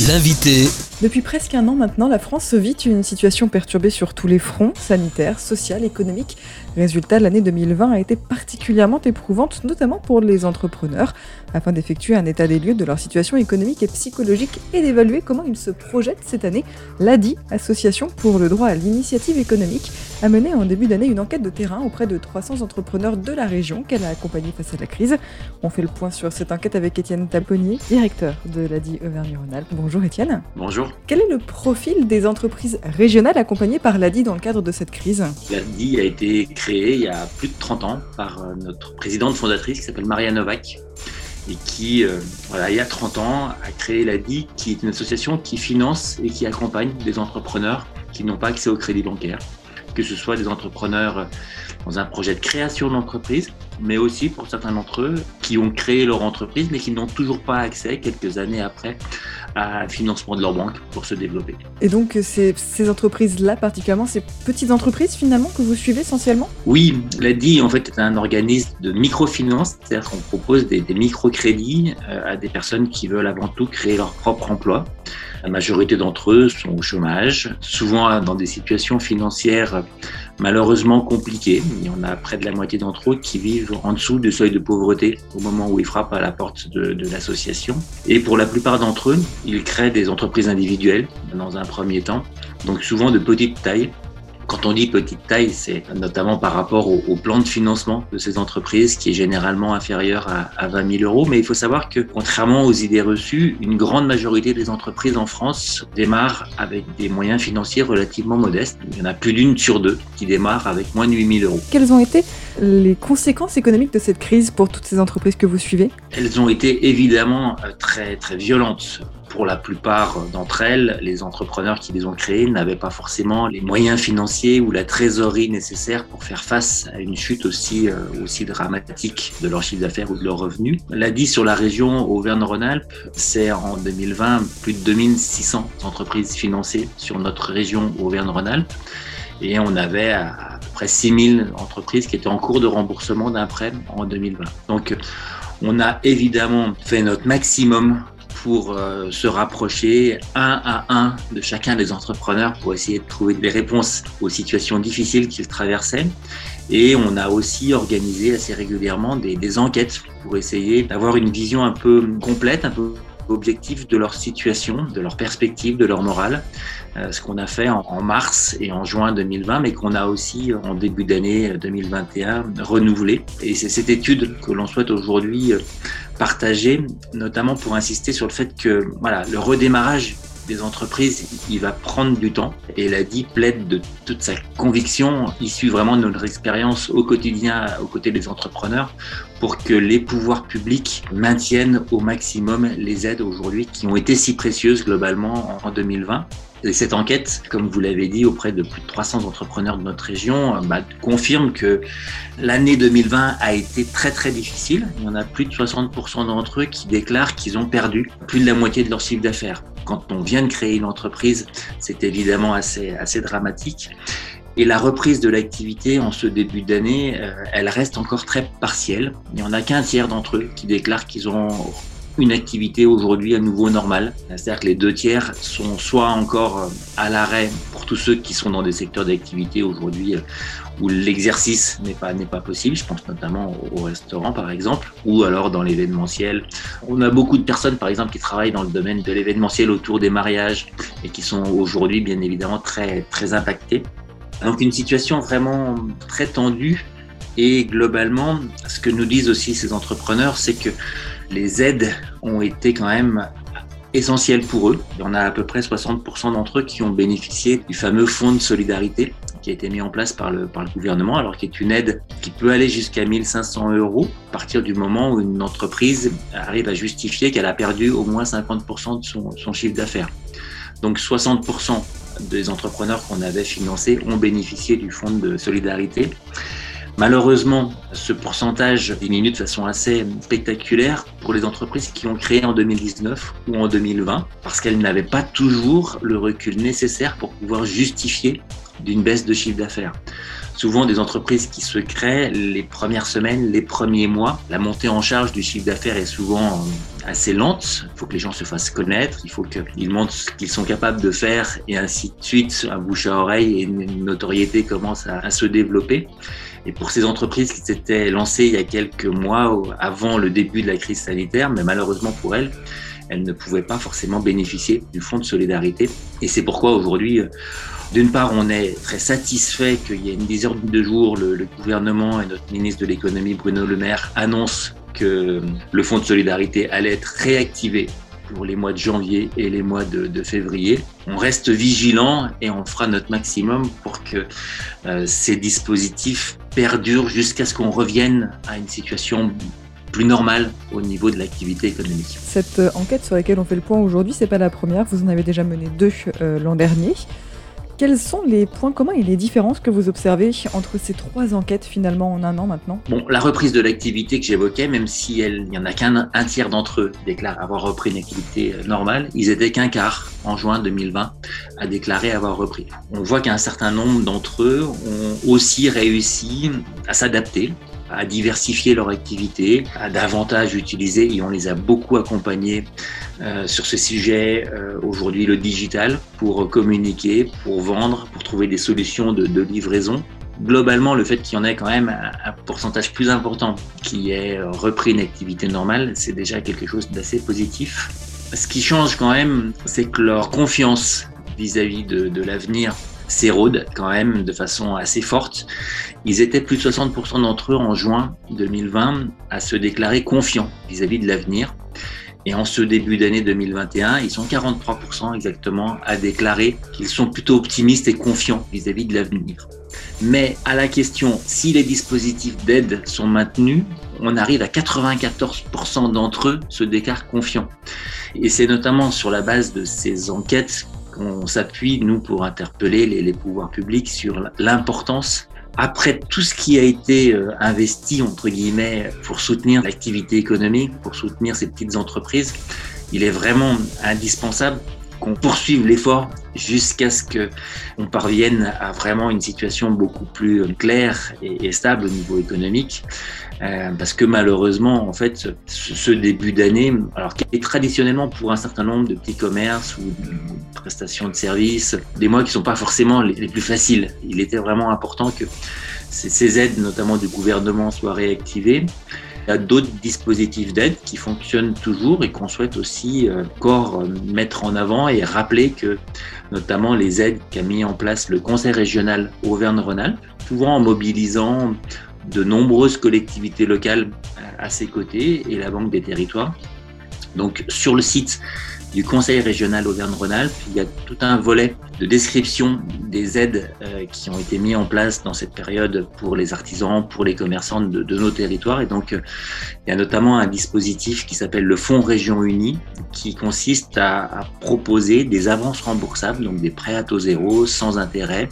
L'invité. Depuis presque un an maintenant, la France vit une situation perturbée sur tous les fronts, sanitaire, social, économique. Résultat, l'année 2020 a été particulièrement éprouvante, notamment pour les entrepreneurs. Afin d'effectuer un état des lieux de leur situation économique et psychologique et d'évaluer comment ils se projettent cette année, l'ADI, Association pour le droit à l'initiative économique, a mené en début d'année une enquête de terrain auprès de 300 entrepreneurs de la région qu'elle a accompagnés face à la crise. On fait le point sur cette enquête avec Étienne Taponier, directeur de l'ADI Auvergne-Rhône-Alpes. Bonjour Étienne. Bonjour. Quel est le profil des entreprises régionales accompagnées par l'ADI dans le cadre de cette crise L'ADI a été créée il y a plus de 30 ans par euh, notre présidente fondatrice qui s'appelle Maria Novak et qui, euh, voilà, il y a 30 ans, a créé l'ADI, qui est une association qui finance et qui accompagne des entrepreneurs qui n'ont pas accès au crédit bancaire, que ce soit des entrepreneurs dans un projet de création d'entreprise, mais aussi pour certains d'entre eux qui ont créé leur entreprise, mais qui n'ont toujours pas accès, quelques années après, à un financement de leur banque pour se développer. Et donc, ces, ces entreprises-là, particulièrement ces petites entreprises finalement que vous suivez essentiellement? Oui, l'ADI en fait est un organisme de microfinance, c'est-à-dire qu'on propose des, des microcrédits euh, à des personnes qui veulent avant tout créer leur propre emploi. La majorité d'entre eux sont au chômage, souvent dans des situations financières malheureusement compliquées. Il y en a près de la moitié d'entre eux qui vivent en dessous du seuil de pauvreté au moment où ils frappent à la porte de, de l'association. Et pour la plupart d'entre eux, ils créent des entreprises individuelles dans un premier temps, donc souvent de petite taille, quand on dit petite taille, c'est notamment par rapport au, au, plan de financement de ces entreprises qui est généralement inférieur à, à 20 000 euros. Mais il faut savoir que, contrairement aux idées reçues, une grande majorité des entreprises en France démarrent avec des moyens financiers relativement modestes. Il y en a plus d'une sur deux qui démarrent avec moins de 8 000 euros. Quelles ont été les conséquences économiques de cette crise pour toutes ces entreprises que vous suivez? Elles ont été évidemment euh, très, très violentes pour la plupart d'entre elles, les entrepreneurs qui les ont créées n'avaient pas forcément les moyens financiers ou la trésorerie nécessaire pour faire face à une chute aussi, euh, aussi dramatique de leur chiffre d'affaires ou de leurs revenus. L'a dit sur la région Auvergne-Rhône-Alpes, c'est en 2020 plus de 2600 entreprises financées sur notre région Auvergne-Rhône-Alpes et on avait à peu près 6000 entreprises qui étaient en cours de remboursement d'un prêt en 2020. Donc on a évidemment fait notre maximum pour euh, se rapprocher un à un de chacun des entrepreneurs pour essayer de trouver des réponses aux situations difficiles qu'ils traversaient. Et on a aussi organisé assez régulièrement des, enquêtes pour essayer d'avoir une vision un peu complète, un peu objective de leur situation, de leur perspective, de leur morale, euh, ce qu'on a fait en, en, mars et en juin 2020, mais qu'on a aussi en début d'année 2021 renouvelé. Et c'est cette étude que l'on souhaite aujourd'hui partager, notamment pour insister sur le fait que voilà, le redémarrage des entreprises, il va prendre du temps. Et la dit plaide de toute sa conviction, issue vraiment de notre expérience au quotidien aux côtés des entrepreneurs, pour que les pouvoirs publics maintiennent au maximum les aides aujourd'hui qui ont été si précieuses globalement en 2020. Et cette enquête, comme vous l'avez dit, auprès de plus de 300 entrepreneurs de notre région, bah, confirme que l'année 2020 a été très très difficile. Il y en a plus de 60% d'entre eux qui déclarent qu'ils ont perdu plus de la moitié de leur chiffre d'affaires. Quand on vient de créer une entreprise, c'est évidemment assez, assez dramatique. Et la reprise de l'activité en ce début d'année, euh, elle reste encore très partielle. Il n'y en a qu'un tiers d'entre eux qui déclarent qu'ils ont une activité aujourd'hui à nouveau normale. C'est-à-dire que les deux tiers sont soit encore à l'arrêt pour tous ceux qui sont dans des secteurs d'activité aujourd'hui où l'exercice n'est pas, n'est pas possible. Je pense notamment au restaurant, par exemple, ou alors dans l'événementiel. On a beaucoup de personnes, par exemple, qui travaillent dans le domaine de l'événementiel autour des mariages et qui sont aujourd'hui, bien évidemment, très, très impactées. Donc une situation vraiment très tendue et globalement, ce que nous disent aussi ces entrepreneurs, c'est que les aides ont été quand même essentielles pour eux. Il y en a à peu près 60% d'entre eux qui ont bénéficié du fameux fonds de solidarité qui a été mis en place par le, par le gouvernement, alors qui est une aide qui peut aller jusqu'à 1500 euros à partir du moment où une entreprise arrive à justifier qu'elle a perdu au moins 50% de son, son chiffre d'affaires. Donc 60% des entrepreneurs qu'on avait financés ont bénéficié du fonds de solidarité. Malheureusement, ce pourcentage diminue de façon assez spectaculaire pour les entreprises qui ont créé en 2019 ou en 2020 parce qu'elles n'avaient pas toujours le recul nécessaire pour pouvoir justifier d'une baisse de chiffre d'affaires. souvent des entreprises qui se créent les premières semaines, les premiers mois. La montée en charge du chiffre d'affaires est souvent assez lente. Il faut que les gens se fassent connaître, il faut qu'ils montrent ce qu'ils sont capables de faire et ainsi de suite. Un bouche à oreille et une notoriété commence à, à se développer. Et pour ces entreprises qui s'étaient lancées il y a quelques mois avant le début de la crise sanitaire, mais malheureusement pour elles, elles ne pouvaient pas forcément bénéficier du fonds de solidarité. Et c'est pourquoi aujourd'hui, d'une part, on est très satisfait qu'il y ait une dizaine de jours, le gouvernement et notre ministre de l'économie, Bruno Le Maire, annoncent que le fonds de solidarité allait être réactivé pour les mois de janvier et les mois de, février. On reste vigilant et on fera notre maximum pour que euh, ces dispositifs perdurent jusqu'à ce qu'on revienne à une situation plus normale au niveau de l'activité économique. Cette euh, enquête sur laquelle on fait le point aujourd'hui, c'est pas la première. Vous en avez déjà mené deux euh, l'an dernier. Quels sont les points communs et les différences que vous observez entre ces trois enquêtes finalement en un an maintenant? La reprise de l'activité que j'évoquais, même si il n'y en a qu'un un tiers d'entre eux déclarent avoir repris une activité euh, normale, ils étaient qu'un quart en juin 2020 à déclarer avoir repris. On voit qu'un certain nombre d'entre eux ont aussi réussi à s'adapter à diversifier leur activité, à davantage utiliser, et on les a beaucoup accompagnés euh, sur ce sujet euh, aujourd'hui, le digital, pour communiquer, pour vendre, pour trouver des solutions de, livraison. Globalement, le fait qu'il y en ait quand même un, pourcentage plus important qui ait repris une activité normale, c'est déjà quelque chose d'assez positif. Ce qui change quand même, c'est que leur confiance vis-à-vis -vis de, de l'avenir s'érode quand même de façon assez forte. Ils étaient plus de 60% d'entre eux en juin 2020 à se déclarer confiants vis-à-vis de l'avenir. Et en ce début d'année 2021, ils sont 43% exactement à déclarer qu'ils sont plutôt optimistes et confiants vis-à-vis de l'avenir. Mais à la question si les dispositifs d'aide sont maintenus, on arrive à 94% d'entre eux se déclarent confiants. Et c'est notamment sur la base de ces enquêtes qu'on s'appuie, nous, pour interpeller les, les pouvoirs publics sur l'importance après tout ce qui a été investi, entre guillemets, pour soutenir l'activité économique, pour soutenir ces petites entreprises, il est vraiment indispensable qu'on poursuive l'effort jusqu'à ce qu'on parvienne à vraiment une situation beaucoup plus claire et, stable au niveau économique. Euh, parce que malheureusement, en fait, ce, début d'année, alors qui est traditionnellement pour un certain nombre de petits commerces ou de prestations de services, des mois qui sont pas forcément les, plus faciles. Il était vraiment important que ces aides, notamment du gouvernement, soient réactivées. Il y a d'autres dispositifs d'aide qui fonctionnent toujours et qu'on souhaite aussi euh, encore mettre en avant et rappeler que notamment les aides qu'a mis en place le Conseil régional Auvergne-Rhône-Alpes, souvent en mobilisant de nombreuses collectivités locales à ses côtés et la Banque des territoires. Donc sur le site du Conseil régional Auvergne-Rhône-Alpes, il y a tout un volet de description des aides euh, qui ont été mises en place dans cette période pour les artisans, pour les commerçants de, nos territoires. Et donc, euh, il y a notamment un dispositif qui s'appelle le Fonds Région Unie, qui consiste à, proposer des avances remboursables, donc des prêts à taux zéro, sans intérêt,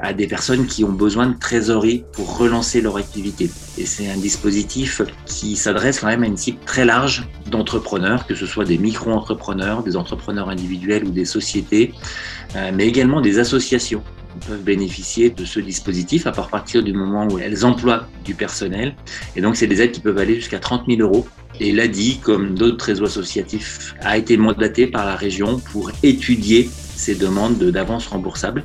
à des personnes qui ont besoin de trésorerie pour relancer leur activité. Et c'est un dispositif qui s'adresse quand même à une cible très large d'entrepreneurs, que ce soit des micro-entrepreneurs, des entrepreneurs individuels ou des sociétés, euh, mais également des associations peuvent bénéficier de ce dispositif à partir du moment où elles emploient du personnel. Et donc, c'est des aides qui peuvent aller jusqu'à 30 000 euros. Et l'ADI, comme d'autres réseaux associatifs, a été mandaté par la région pour étudier ces demandes d'avance remboursable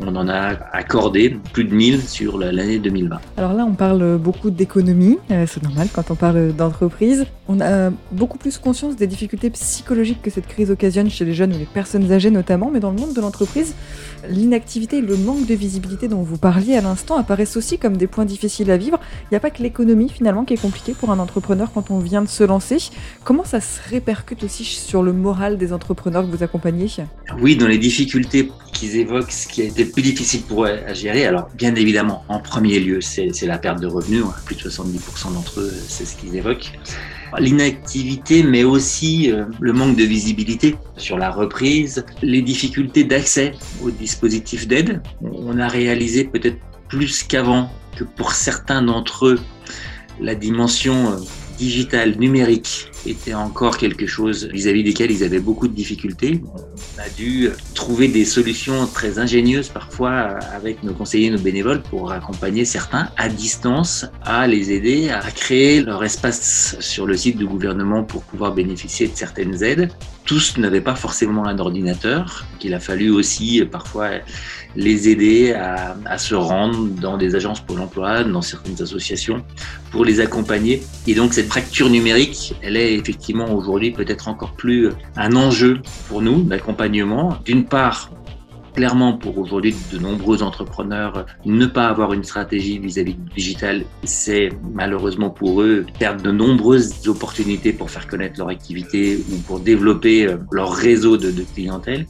on en a accordé plus de 1000 sur l'année 2020. Alors là, on parle beaucoup d'économie, euh, c'est normal quand on parle d'entreprise. On a beaucoup plus conscience des difficultés psychologiques que cette crise occasionne chez les jeunes ou les personnes âgées notamment, mais dans le monde de l'entreprise, l'inactivité et le manque de visibilité dont vous parliez à l'instant apparaissent aussi comme des points difficiles à vivre. Il n'y a pas que l'économie finalement qui est compliquée pour un entrepreneur quand on vient de se lancer. Comment ça se répercute aussi sur le moral des entrepreneurs que vous accompagnez? Oui, dans les difficultés qu'ils évoquent, ce qui a été plus difficile pour eux gérer, alors bien évidemment, en premier lieu, c'est la perte de revenus. Hein. Plus de 70% d'entre eux, c'est ce qu'ils évoquent. L'inactivité, mais aussi euh, le manque de visibilité sur la reprise, les difficultés d'accès aux dispositifs d'aide. On a réalisé peut-être plus qu'avant que pour certains d'entre eux, la dimension digital, numérique, était encore quelque chose vis-à-vis desquels ils avaient beaucoup de difficultés. On a dû trouver des solutions très ingénieuses parfois avec nos conseillers, nos bénévoles pour accompagner certains à distance, à les aider à créer leur espace sur le site du gouvernement pour pouvoir bénéficier de certaines aides. Tous n'avaient pas forcément un ordinateur, qu'il a fallu aussi parfois les aider à, se rendre dans des agences Pôle emploi, dans certaines associations, pour les accompagner. Et donc cette fracture numérique, elle est effectivement aujourd'hui peut-être encore plus un enjeu pour nous d'accompagnement. D'une part, clairement pour aujourd'hui de nombreux entrepreneurs, ne pas avoir une stratégie vis-à-vis du digital, c'est malheureusement pour eux perdre de nombreuses opportunités pour faire connaître leur activité ou pour développer leur réseau de, de clientèle.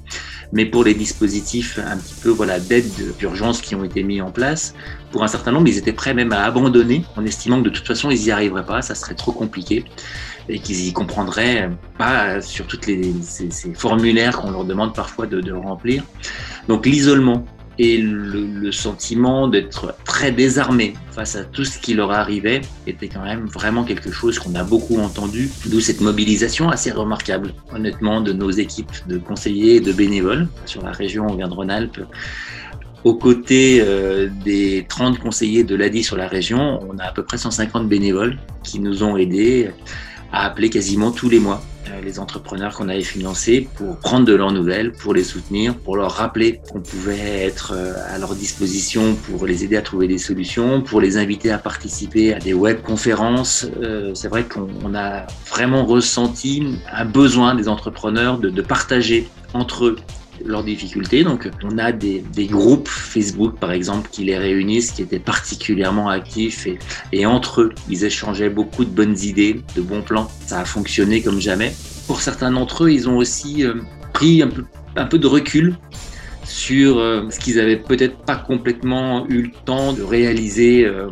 Mais pour les dispositifs un petit peu voilà, d'aide d'urgence qui ont été mis en place, pour un certain nombre, ils étaient prêts même à abandonner en estimant que de toute façon, ils n'y arriveraient pas, ça serait trop compliqué et qu'ils y comprendraient pas sur toutes ces, formulaires qu'on leur demande parfois de, remplir. Donc l'isolement et le, le sentiment d'être très désarmé face à tout ce qui leur arrivait était quand même vraiment quelque chose qu'on a beaucoup entendu, d'où cette mobilisation assez remarquable, honnêtement, de nos équipes de conseillers et de bénévoles sur la région Auvergne-Rhône-Alpes. Aux côtés euh, des 30 conseillers de l'ADI sur la région, on a à peu près 150 bénévoles qui nous ont aidés à appeler quasiment tous les mois les entrepreneurs qu'on avait financés pour prendre de leurs nouvelles, pour les soutenir, pour leur rappeler qu'on pouvait être à leur disposition pour les aider à trouver des solutions, pour les inviter à participer à des webconférences. Euh, c'est vrai qu'on a vraiment ressenti un besoin des entrepreneurs de, de partager entre eux leurs difficultés. Donc, on a des, groupes Facebook, par exemple, qui les réunissent, qui étaient particulièrement actifs et, entre eux, ils échangeaient beaucoup de bonnes idées, de bons plans. Ça a fonctionné comme jamais. Pour certains d'entre eux, ils ont aussi euh, pris un peu, un peu de recul sur euh, ce qu'ils avaient peut-être pas complètement eu le temps de réaliser, euh,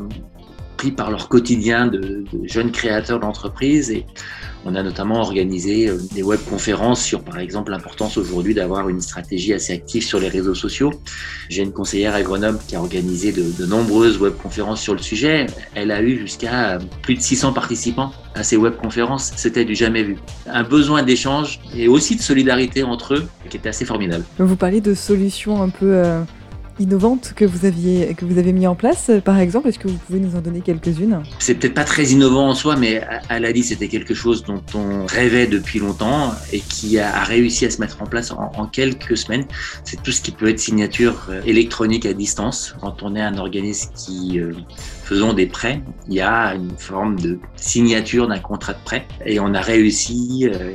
pris par leur quotidien de, de jeunes créateurs d'entreprise et on a notamment organisé des webconférences sur, par exemple, l'importance aujourd'hui d'avoir une stratégie assez active sur les réseaux sociaux. J'ai une conseillère à Grenoble qui a organisé de, de nombreuses webconférences sur le sujet. Elle a eu jusqu'à plus de 600 participants à ces webconférences. C'était du jamais vu. Un besoin d'échange et aussi de solidarité entre eux qui était assez formidable. Vous parlez de solutions un peu... Euh innovantes que vous aviez que vous avez mis en place par exemple. Est-ce que vous pouvez nous en donner quelques-unes? C'est peut-être pas très innovant en soi mais à la c'était quelque chose dont on rêvait depuis longtemps et qui a, réussi à se mettre en place en, quelques semaines. C'est tout ce qui peut être signature électronique à distance. Quand on est un organisme qui euh, faisons des prêts il y a une forme de signature d'un contrat de prêt et on a réussi euh,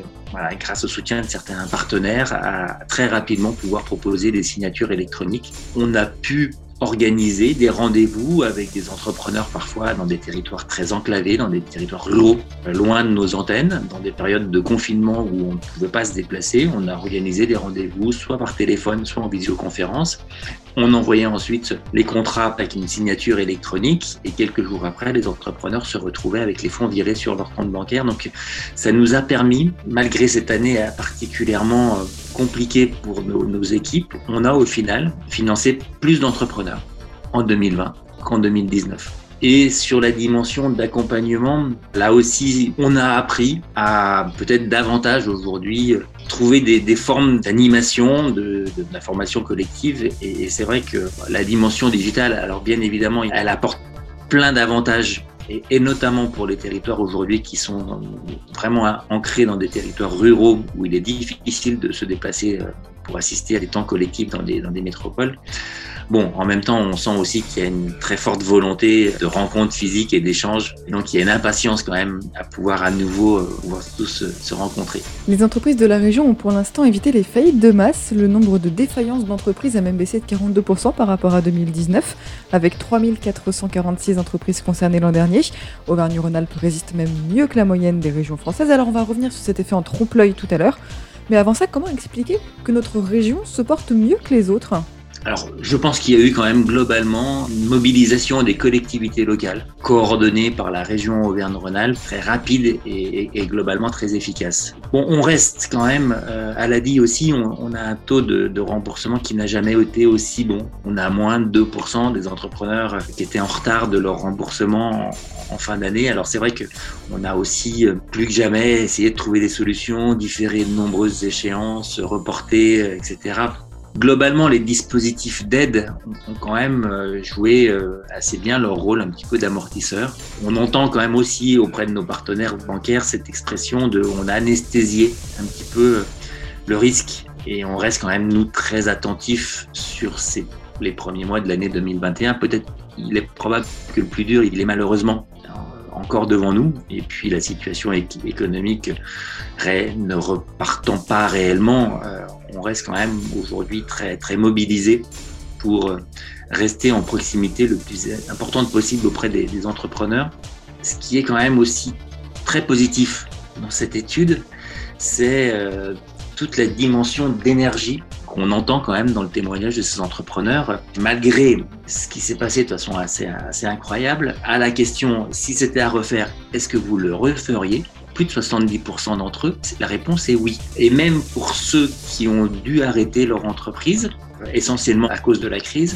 grâce au soutien de certains partenaires, à très rapidement pouvoir proposer des signatures électroniques. On a pu organiser des rendez-vous avec des entrepreneurs parfois dans des territoires très enclavés, dans des territoires ruraux, loin de nos antennes, dans des périodes de confinement où on ne pouvait pas se déplacer. On a organisé des rendez-vous soit par téléphone, soit en visioconférence. On envoyait ensuite les contrats avec une signature électronique et quelques jours après, les entrepreneurs se retrouvaient avec les fonds virés sur leur compte bancaire. Donc ça nous a permis, malgré cette année particulièrement compliquée pour nos, équipes, on a au final financé plus d'entrepreneurs en 2020 qu'en 2019. Et sur la dimension d'accompagnement, là aussi, on a appris à peut-être davantage aujourd'hui trouver des, formes d'animation, de, de, d'information collective. Et c'est vrai que la dimension digitale, alors bien évidemment, elle apporte plein d'avantages et, notamment pour les territoires aujourd'hui qui sont vraiment ancrés dans des territoires ruraux où il est difficile de se déplacer pour assister à des temps collectifs dans des métropoles. Bon, en même temps, on sent aussi qu'il y a une très forte volonté de rencontres physiques et d'échanges. Donc, il y a une impatience quand même à pouvoir à nouveau euh, pouvoir tous se, se rencontrer. Les entreprises de la région ont pour l'instant évité les faillites de masse. Le nombre de défaillances d'entreprises a même baissé de 42% par rapport à 2019, avec 3446 entreprises concernées l'an dernier. Auvergne-Rhône-Alpes résiste même mieux que la moyenne des régions françaises. Alors, on va revenir sur cet effet en trompe-l'œil tout à l'heure. Mais avant ça, comment expliquer que notre région se porte mieux que les autres? Alors, je pense qu'il y a eu quand même globalement une mobilisation des collectivités locales, coordonnée par la région Auvergne-Rhône-Alpes, très rapide et, globalement très efficace. Bon, on reste quand même, euh, à la dit aussi, on, a un taux de, remboursement qui n'a jamais été aussi bon. On a moins de 2% des entrepreneurs qui étaient en retard de leur remboursement en, en fin d'année. Alors, c'est vrai qu'on a aussi, euh, plus que jamais, essayé de trouver des solutions, différer de nombreuses échéances, reporter, euh, etc globalement, les dispositifs d'aide ont quand même euh, joué euh, assez bien leur rôle un petit peu d'amortisseur. On entend quand même aussi auprès de nos partenaires bancaires cette expression de on a anesthésié un petit peu euh, le risque et on reste quand même nous très attentifs sur ces, les premiers mois de l'année 2021. Peut-être il est probable que le plus dur, il est malheureusement encore devant nous. Et puis la situation économique ne repartant pas réellement, on reste quand même aujourd'hui très, très mobilisé pour rester en proximité le plus important possible auprès des, entrepreneurs. Ce qui est quand même aussi très positif dans cette étude, c'est euh, toute la dimension d'énergie qu'on entend quand même dans le témoignage de ces entrepreneurs, malgré ce qui s'est passé de façon assez incroyable, à la question si c'était à refaire, est-ce que vous le referiez? Plus de 70% d'entre eux, la réponse est oui. Et même pour ceux qui ont dû arrêter leur entreprise, essentiellement à cause de la crise,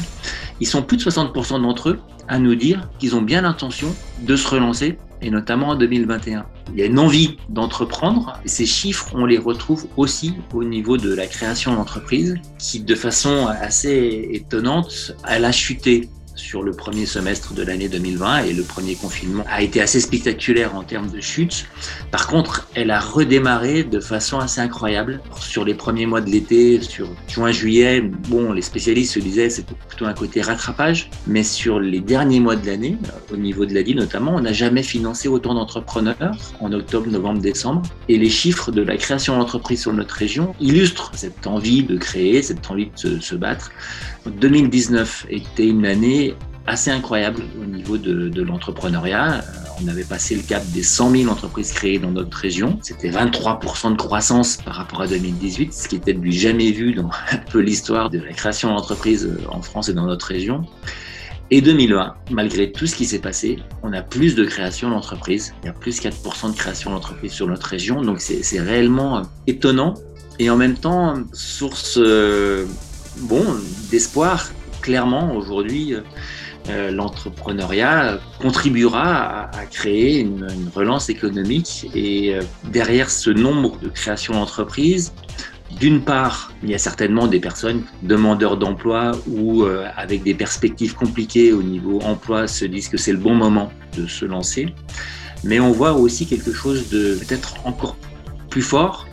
ils sont plus de 60% d'entre eux à nous dire qu'ils ont bien l'intention de se relancer et notamment en 2021. Il y a une envie d'entreprendre. Ces chiffres, on les retrouve aussi au niveau de la création d'entreprises qui, de façon assez étonnante, elle a chuté sur le premier semestre de l'année 2020 et le premier confinement a été assez spectaculaire en termes de chute. Par contre, elle a redémarré de façon assez incroyable sur les premiers mois de l'été, sur juin-juillet. Bon, les spécialistes se disaient c'était plutôt un côté rattrapage, mais sur les derniers mois de l'année, au niveau de l'ADI notamment, on n'a jamais financé autant d'entrepreneurs en octobre, novembre, décembre. Et les chiffres de la création d'entreprises sur notre région illustrent cette envie de créer, cette envie de se battre. 2019 était une année assez incroyable au niveau de, l'entrepreneuriat. Euh, on avait passé le cap des 100 000 entreprises créées dans notre région. C'était 23% de croissance par rapport à 2018, ce qui était du jamais vu dans un peu l'histoire de la création d'entreprises euh, en France et dans notre région. Et 2020, malgré tout ce qui s'est passé, on a plus de création d'entreprises. Il y a plus 4% de création d'entreprises sur notre région. Donc c'est réellement euh, étonnant et en même temps source bon, d'espoir. Clairement, aujourd'hui, euh, l'entrepreneuriat contribuera à, créer une, relance économique. Et euh, derrière ce nombre de créations d'entreprises, d'une part, il y a certainement des personnes demandeurs d'emploi ou euh, avec des perspectives compliquées au niveau emploi se disent que c'est le bon moment de se lancer. Mais on voit aussi quelque chose de peut-être encore plus fort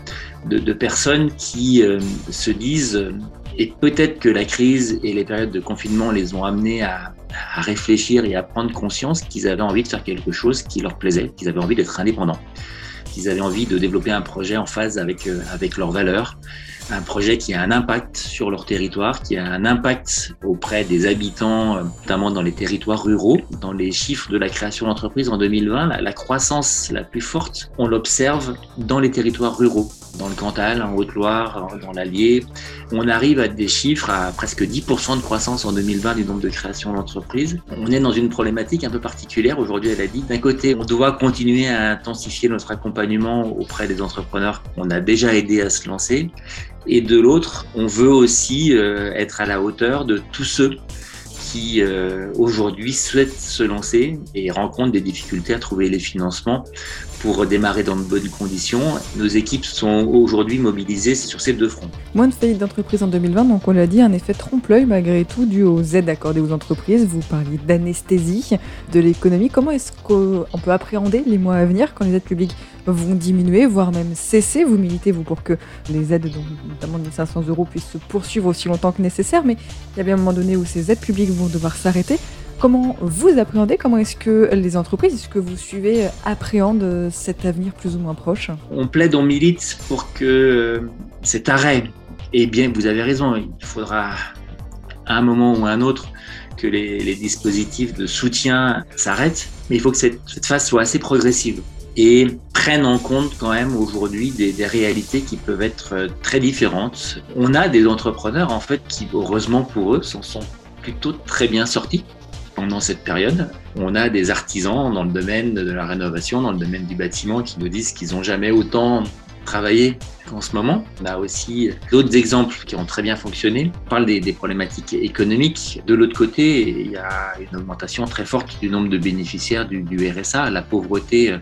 de, de personnes qui se disent et peut-être que la crise et les périodes de confinement les ont amenés à, réfléchir et à prendre conscience qu'ils avaient envie de faire quelque chose qui leur plaisait, qu'ils avaient envie d'être indépendants, qu'ils avaient envie de développer un projet en phase avec, euh, avec leurs valeurs, un projet qui a un impact sur leur territoire, qui a un impact auprès des habitants, euh, notamment dans les territoires ruraux. Dans les chiffres de la création d'entreprises en 2020, la croissance la plus forte, on l'observe dans les territoires ruraux dans le Cantal, en Haute-Loire, dans l'Allier. On arrive à des chiffres à presque 10% de croissance en 2020 du nombre de créations d'entreprises. On est dans une problématique un peu particulière. Aujourd'hui, elle a dit, d'un côté, on doit continuer à intensifier notre accompagnement auprès des entrepreneurs qu'on a déjà aidés à se lancer. Et de l'autre, on veut aussi euh, être à la hauteur de tous ceux qui euh, aujourd'hui souhaitent se lancer et rencontrent des difficultés à trouver les financements pour démarrer dans de bonnes conditions. Nos équipes sont aujourd'hui mobilisées sur ces deux fronts. Moins de faillites d'entreprises en 2020, donc on l'a dit, un effet trompe-l'œil malgré tout dû aux aides accordées aux entreprises. Vous parliez d'anesthésie de l'économie. Comment est-ce qu'on peut appréhender les mois à venir quand les aides publiques vont diminuer, voire même cesser? Vous militez, vous, pour que les aides, notamment de 500 euros, puissent se poursuivre aussi longtemps que nécessaire, mais il y a bien un moment donné où ces aides publiques vont devoir s'arrêter. Comment vous appréhendez? Comment est-ce que les entreprises, est-ce que vous suivez, appréhendent cet avenir plus ou moins proche? On plaide, on milite pour que cet arrêt, et bien vous avez raison, il faudra à un moment ou à un autre que les, dispositifs de soutien s'arrêtent, mais il faut que cette, phase soit assez progressive. et prennent en compte quand même aujourd'hui des, des, réalités qui peuvent être euh, très différentes. On a des entrepreneurs en fait qui, heureusement pour eux, s'en sont plutôt très bien sortis pendant cette période. On a des artisans dans le domaine de la rénovation, dans le domaine du bâtiment qui nous disent qu'ils n'ont jamais autant en ce moment. On a aussi d'autres exemples qui ont très bien fonctionné. On parle des, problématiques économiques. De l'autre côté, il y a une augmentation très forte du nombre de bénéficiaires du, RSA. La pauvreté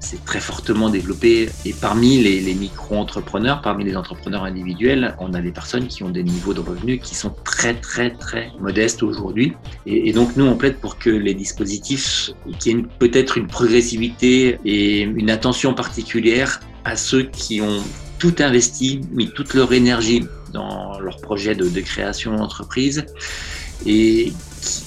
s'est très fortement développée. Et parmi les, micro-entrepreneurs, parmi les entrepreneurs individuels, on a des personnes qui ont des niveaux de revenus qui sont très, très, très modestes aujourd'hui. Et, et donc, nous, on plaide pour que les dispositifs, qu'il y ait peut-être une progressivité et une attention particulière à ceux qui ont tout investi, mis toute leur énergie dans leur projet de, création d'entreprise. Et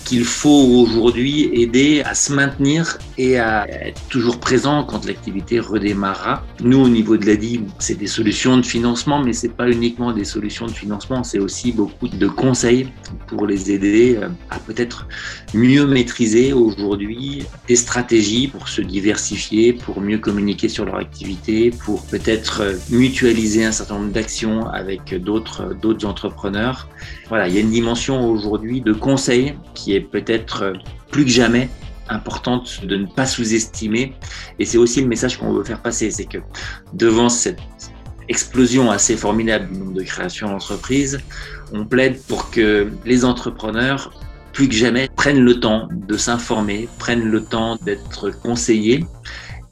qu'il faut aujourd'hui aider à se maintenir et à être toujours présent quand l'activité redémarrera. Nous, au niveau de l'ADI, c'est des solutions de financement, mais c'est pas uniquement des solutions de financement, c'est aussi beaucoup de conseils pour les aider à peut-être mieux maîtriser aujourd'hui des stratégies pour se diversifier, pour mieux communiquer sur leur activité, pour peut-être mutualiser un certain nombre d'actions avec d'autres entrepreneurs. Voilà, il y a une dimension aujourd'hui de conseils qui est peut-être plus que jamais importante de ne pas sous-estimer. Et c'est aussi le message qu'on veut faire passer, c'est que devant cette explosion assez formidable de créations d'entreprises, on plaide pour que les entrepreneurs, plus que jamais, prennent le temps de s'informer, prennent le temps d'être conseillés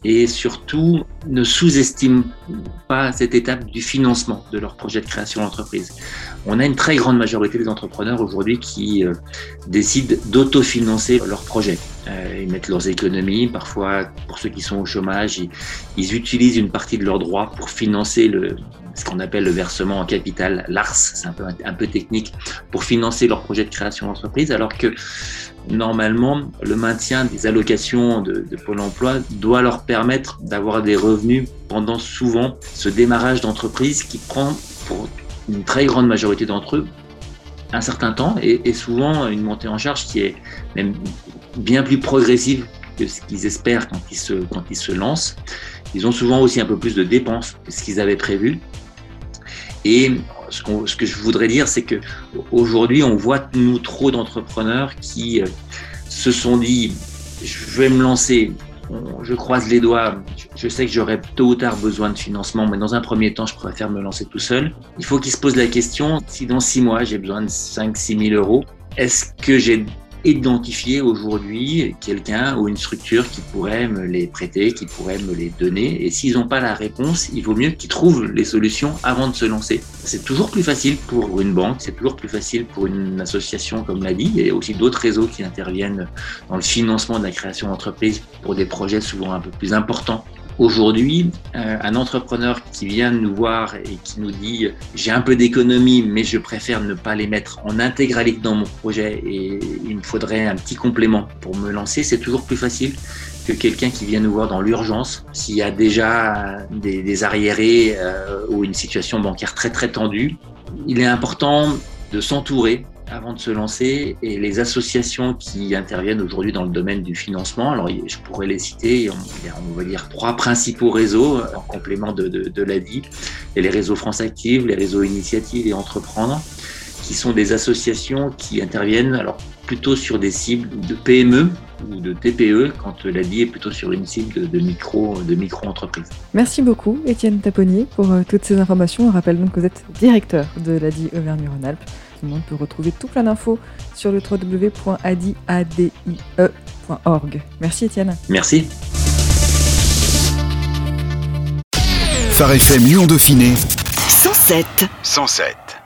et surtout ne sous-estiment pas cette étape du financement de leur projet de création d'entreprise. On a une très grande majorité des entrepreneurs aujourd'hui qui euh, décident d'autofinancer leur projet. Euh, ils mettent leurs économies, parfois pour ceux qui sont au chômage, ils, utilisent une partie de leurs droits pour financer ce qu'on appelle le versement en capital, l'ARS, c'est un peu, technique, pour financer leur projet de création d'entreprise, alors que normalement, le maintien des allocations de, de Pôle emploi doit leur permettre d'avoir des revenus pendant souvent ce démarrage d'entreprise qui prend pour une très grande majorité d'entre eux un certain temps et, souvent une montée en charge qui est même bien plus progressive que ce qu'ils espèrent quand ils, se, quand ils se lancent. Ils ont souvent aussi un peu plus de dépenses que ce qu'ils avaient prévu. Et ce, ce, que je voudrais dire, c'est que aujourd'hui, on voit nous trop d'entrepreneurs qui euh, se sont dit je vais me lancer, je croise les doigts, je sais que j'aurai tôt ou tard besoin de financement, mais dans un premier temps, je préfère me lancer tout seul. Il faut qu'ils se posent la question si dans six mois, j'ai besoin de 5-6 000 euros, est-ce que j'ai identifier aujourd'hui quelqu'un ou une structure qui pourrait me les prêter, qui pourrait me les donner. Et s'ils n'ont pas la réponse, il vaut mieux qu'ils trouvent les solutions avant de se lancer. C'est toujours plus facile pour une banque, c'est toujours plus facile pour une association comme l'a y a aussi d'autres réseaux qui interviennent dans le financement de la création d'entreprises pour des projets souvent un peu plus importants. Aujourd'hui, euh, un entrepreneur qui vient nous voir et qui nous dit j'ai un peu d'économie mais je préfère ne pas les mettre en intégralité dans mon projet et il me faudrait un petit complément pour me lancer, c'est toujours plus facile que quelqu'un qui vient nous voir dans l'urgence s'il y a déjà des, arriérés euh, ou une situation bancaire très très tendue. Il est important de s'entourer avant de se lancer et les associations qui interviennent aujourd'hui dans le domaine du financement. Alors, je pourrais les citer. On, va dire trois principaux réseaux en complément de, l'ADI. Il les réseaux France Active, les réseaux Initiatives et Entreprendre, qui sont des associations qui interviennent alors plutôt sur des cibles de PME ou de TPE quand l'ADI est plutôt sur une cible de, micro de micro entreprise. Merci beaucoup Étienne Taponier pour euh, toutes ces informations. On rappelle donc que vous êtes directeur de l'ADI Auvergne-Rhône-Alpes. Tout le monde peut retrouver tout plein d'infos sur le www.adie.org. Merci Étienne. Merci. Phare FM Lyon Dauphiné 107. 107.